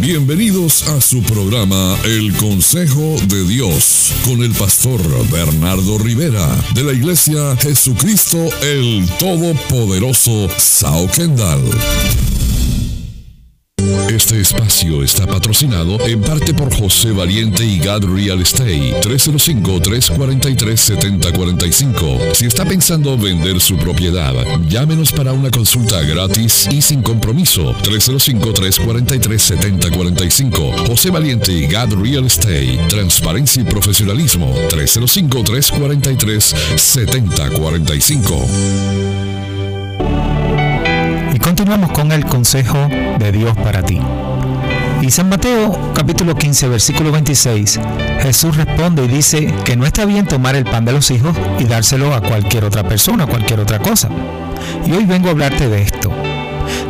Bienvenidos a su programa El Consejo de Dios con el pastor Bernardo Rivera de la Iglesia Jesucristo el Todopoderoso Sao Kendall. Este espacio está patrocinado en parte por José Valiente y Gad Real Estate 305-343-7045. Si está pensando vender su propiedad, llámenos para una consulta gratis y sin compromiso. 305-343-7045. José Valiente y Gad Real Estate. Transparencia y profesionalismo. 305-343-7045. Continuamos con el consejo de Dios para ti. Y San Mateo capítulo 15 versículo 26, Jesús responde y dice que no está bien tomar el pan de los hijos y dárselo a cualquier otra persona, cualquier otra cosa. Y hoy vengo a hablarte de esto,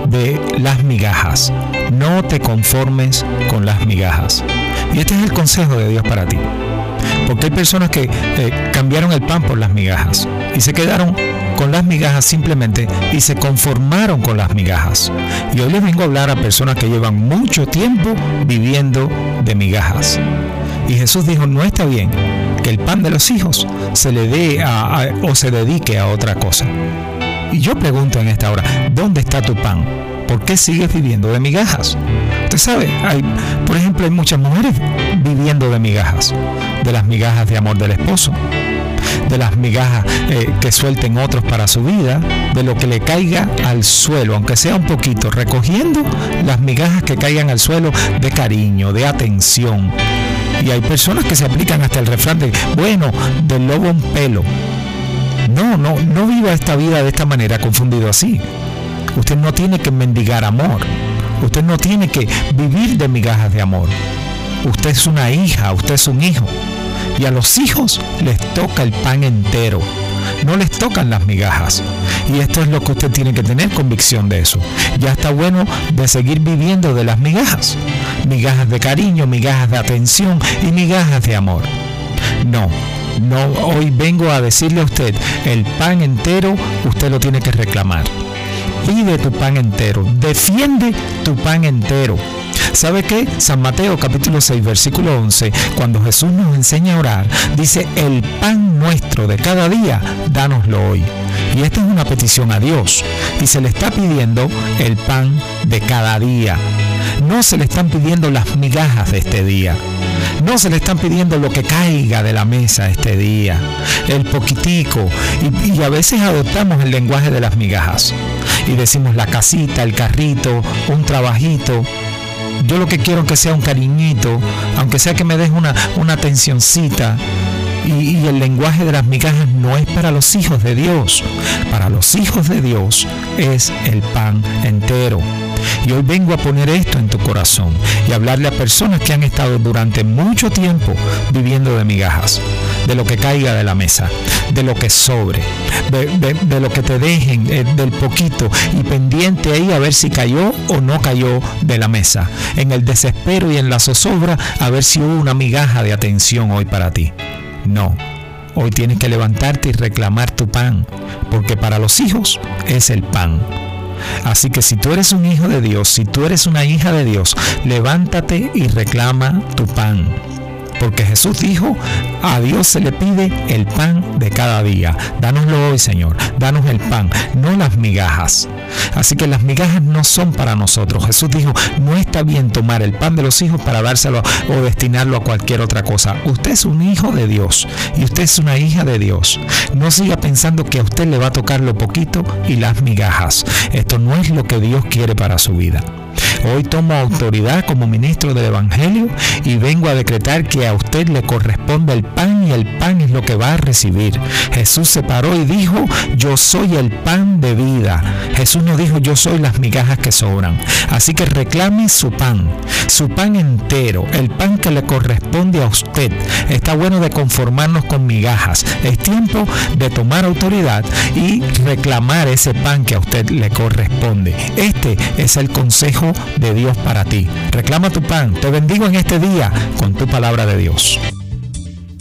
de las migajas. No te conformes con las migajas. Y este es el consejo de Dios para ti. Porque hay personas que eh, cambiaron el pan por las migajas y se quedaron con las migajas simplemente y se conformaron con las migajas. Y hoy les vengo a hablar a personas que llevan mucho tiempo viviendo de migajas. Y Jesús dijo, no está bien que el pan de los hijos se le dé o se dedique a otra cosa. Y yo pregunto en esta hora, ¿dónde está tu pan? ¿Por qué sigues viviendo de migajas? Usted sabe, hay, por ejemplo, hay muchas mujeres viviendo de migajas, de las migajas de amor del esposo, de las migajas eh, que suelten otros para su vida, de lo que le caiga al suelo, aunque sea un poquito, recogiendo las migajas que caigan al suelo de cariño, de atención. Y hay personas que se aplican hasta el refrán de, bueno, del lobo un pelo. No, no, no viva esta vida de esta manera, confundido así. Usted no tiene que mendigar amor. Usted no tiene que vivir de migajas de amor. Usted es una hija, usted es un hijo. Y a los hijos les toca el pan entero. No les tocan las migajas. Y esto es lo que usted tiene que tener convicción de eso. Ya está bueno de seguir viviendo de las migajas. Migajas de cariño, migajas de atención y migajas de amor. No, no, hoy vengo a decirle a usted, el pan entero usted lo tiene que reclamar. Pide tu pan entero, defiende tu pan entero. ¿Sabe qué? San Mateo capítulo 6 versículo 11, cuando Jesús nos enseña a orar, dice, el pan nuestro de cada día, dánoslo hoy. Y esta es una petición a Dios. Y se le está pidiendo el pan de cada día. No se le están pidiendo las migajas de este día. No se le están pidiendo lo que caiga de la mesa este día, el poquitico. Y, y, a veces adoptamos el lenguaje de las migajas. Y decimos la casita, el carrito, un trabajito. Yo lo que quiero es que sea un cariñito, aunque sea que me des una, una atencioncita. Y, y, el lenguaje de las migajas no es para los hijos de Dios. Para los hijos de Dios es el pan entero. Y hoy vengo a poner esto en tu corazón y hablarle a personas que han estado durante mucho tiempo viviendo de migajas, de lo que caiga de la mesa, de lo que sobre, de, lo que te dejen, eh, del poquito y pendiente ahí a ver si cayó o no cayó de la mesa, en el desespero y en la zozobra a ver si hubo una migaja de atención hoy para ti. No, hoy tienes que levantarte y reclamar tu pan, porque para los hijos es el pan. Así que si tú eres un hijo de Dios, si tú eres una hija de Dios, levántate y reclama tu pan. Porque Jesús dijo, a Dios se le pide el pan de cada día. Dánoslo hoy, Señor. Danos el pan, no las migajas. Así que las migajas no son para nosotros. Jesús dijo, no está bien tomar el pan de los hijos para dárselo o destinarlo a cualquier otra cosa. Usted es un hijo de Dios y usted es una hija de Dios. No siga pensando que a usted le va a tocar lo poquito y las migajas. Esto no es lo que Dios quiere para su vida. Hoy tomo autoridad como ministro del Evangelio y vengo a decretar que a usted le corresponde el pan y el pan es lo que va a recibir. Jesús se paró y dijo, yo soy el pan de vida. Jesús no dijo, yo soy las migajas que sobran. Así que reclame su pan, su pan entero, el pan que le corresponde a usted. Está bueno de conformarnos con migajas. Es tiempo de tomar autoridad y reclamar ese pan que a usted le corresponde. Este es el consejo de Dios para ti. Reclama tu pan. Te bendigo en este día con tu palabra de Dios.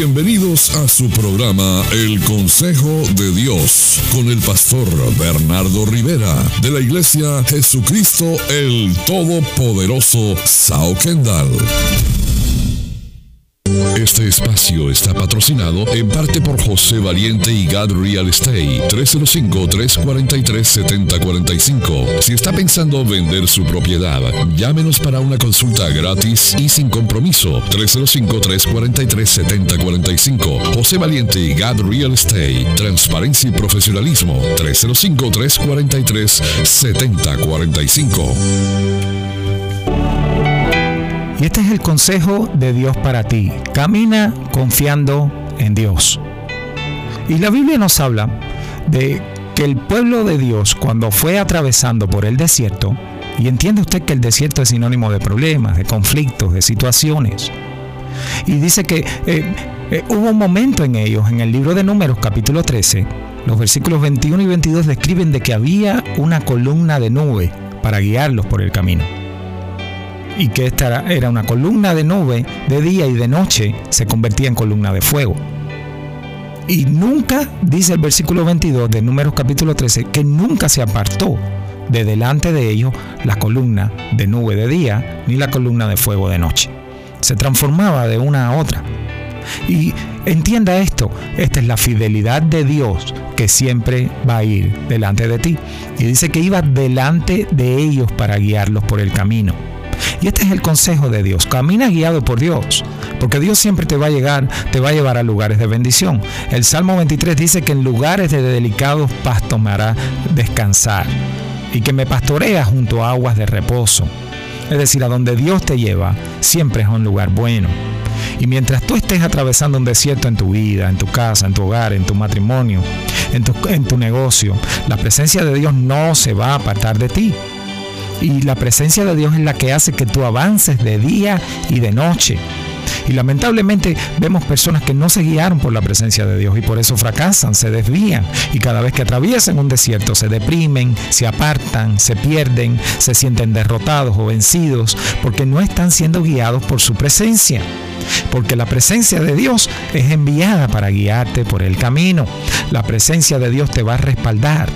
Bienvenidos a su programa El Consejo de Dios con el pastor Bernardo Rivera de la Iglesia Jesucristo el Todopoderoso Sao Kendall. Este espacio está patrocinado en parte por José Valiente y Gad Real Estate 305-343-7045. Si está pensando vender su propiedad, llámenos para una consulta gratis y sin compromiso. 305-343-7045. José Valiente y Gad Real Estate. Transparencia y profesionalismo. 305-343-7045. Y este es el consejo de Dios para ti. Camina confiando en Dios. Y la Biblia nos habla de que el pueblo de Dios cuando fue atravesando por el desierto, y entiende usted que el desierto es sinónimo de problemas, de conflictos, de situaciones, y dice que eh, eh, hubo un momento en ellos, en el libro de Números capítulo 13, los versículos 21 y 22 describen de que había una columna de nube para guiarlos por el camino y que esta era una columna de nube de día y de noche se convertía en columna de fuego. Y nunca, dice el versículo 22 de Números capítulo 13, que nunca se apartó de delante de ellos la columna de nube de día ni la columna de fuego de noche. Se transformaba de una a otra. Y entienda esto, esta es la fidelidad de Dios que siempre va a ir delante de ti. Y dice que iba delante de ellos para guiarlos por el camino. Y este es el consejo de Dios. Camina guiado por Dios, porque Dios siempre te va a llegar, te va a llevar a lugares de bendición. El Salmo 23 dice que en lugares de delicados pastos me hará descansar y que me pastorea junto a aguas de reposo. Es decir, a donde Dios te lleva, siempre es un lugar bueno. Y mientras tú estés atravesando un desierto en tu vida, en tu casa, en tu hogar, en tu matrimonio, en tu, en tu negocio, la presencia de Dios no se va a apartar de ti. Y la presencia de Dios es la que hace que tú avances de día y de noche. Y lamentablemente vemos personas que no se guiaron por la presencia de Dios y por eso fracasan, se desvían y cada vez que atraviesan un desierto se deprimen, se apartan, se pierden, se sienten derrotados o vencidos porque no están siendo guiados por su presencia. Porque la presencia de Dios es enviada para guiarte por el camino. La presencia de Dios te va a respaldar.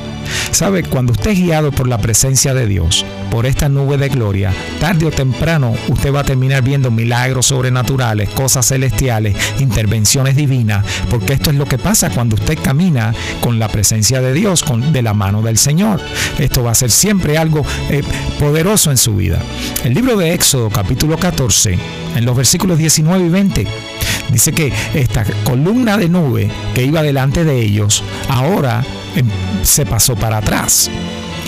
Sabe, cuando usted es guiado por la presencia de Dios, por esta nube de gloria, tarde o temprano usted va a terminar viendo milagros sobrenaturales, cosas celestiales, intervenciones divinas, porque esto es lo que pasa cuando usted camina con la presencia de Dios, con, de la mano del Señor. Esto va a ser siempre algo eh, poderoso en su vida. El libro de Éxodo capítulo 14, en los versículos 19 y 20, dice que esta columna de nube que iba delante de ellos, ahora em, se pasó para atrás.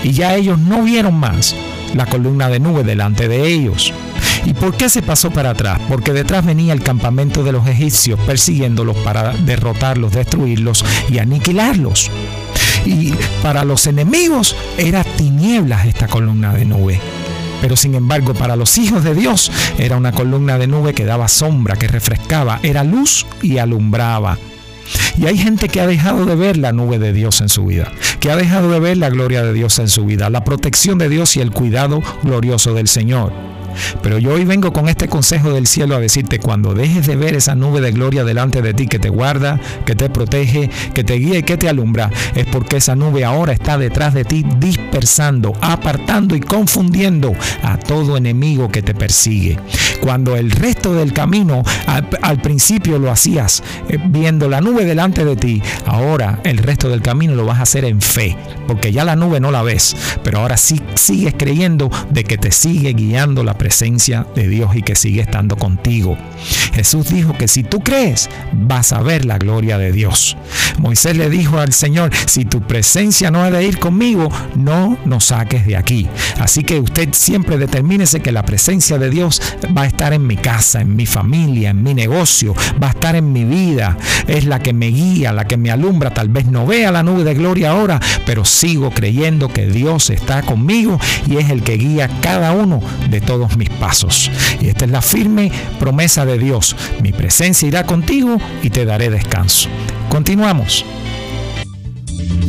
Y ya ellos no vieron más la columna de nube delante de ellos. ¿Y por qué se pasó para atrás? Porque detrás venía el campamento de los egipcios persiguiéndolos para derrotarlos, destruirlos y aniquilarlos. Y para los enemigos era tinieblas esta columna de nube. Pero sin embargo para los hijos de Dios era una columna de nube que daba sombra, que refrescaba, era luz y alumbraba. Y hay gente que ha dejado de ver la nube de Dios en su vida, que ha dejado de ver la gloria de Dios en su vida, la protección de Dios y el cuidado glorioso del Señor. Pero yo hoy vengo con este consejo del cielo a decirte, cuando dejes de ver esa nube de gloria delante de ti que te guarda, que te protege, que te guía y que te alumbra, es porque esa nube ahora está detrás de ti dispersando, apartando y confundiendo a todo enemigo que te persigue. Cuando el resto del camino al, principio lo hacías eh, viendo la nube delante de ti, ahora el resto del camino lo vas a hacer en fe, porque ya la nube no la ves, pero ahora sí sigues creyendo de que te sigue guiando la presencia de Dios y que sigue estando contigo. Jesús dijo que si tú crees, vas a ver la gloria de Dios. Moisés le dijo al Señor, si tu presencia no ha de ir conmigo, no nos saques de aquí. Así que usted siempre determínese que la presencia de Dios va a estar en mi casa, en mi familia, en mi negocio, va a estar en mi vida. Es la que me guía, la que me alumbra. Tal vez no vea la nube de gloria ahora, pero sigo creyendo que Dios está conmigo y es el que guía cada uno de todos mis pasos. Y esta es la firme promesa de Dios. Mi presencia irá contigo y te daré descanso. Continuamos.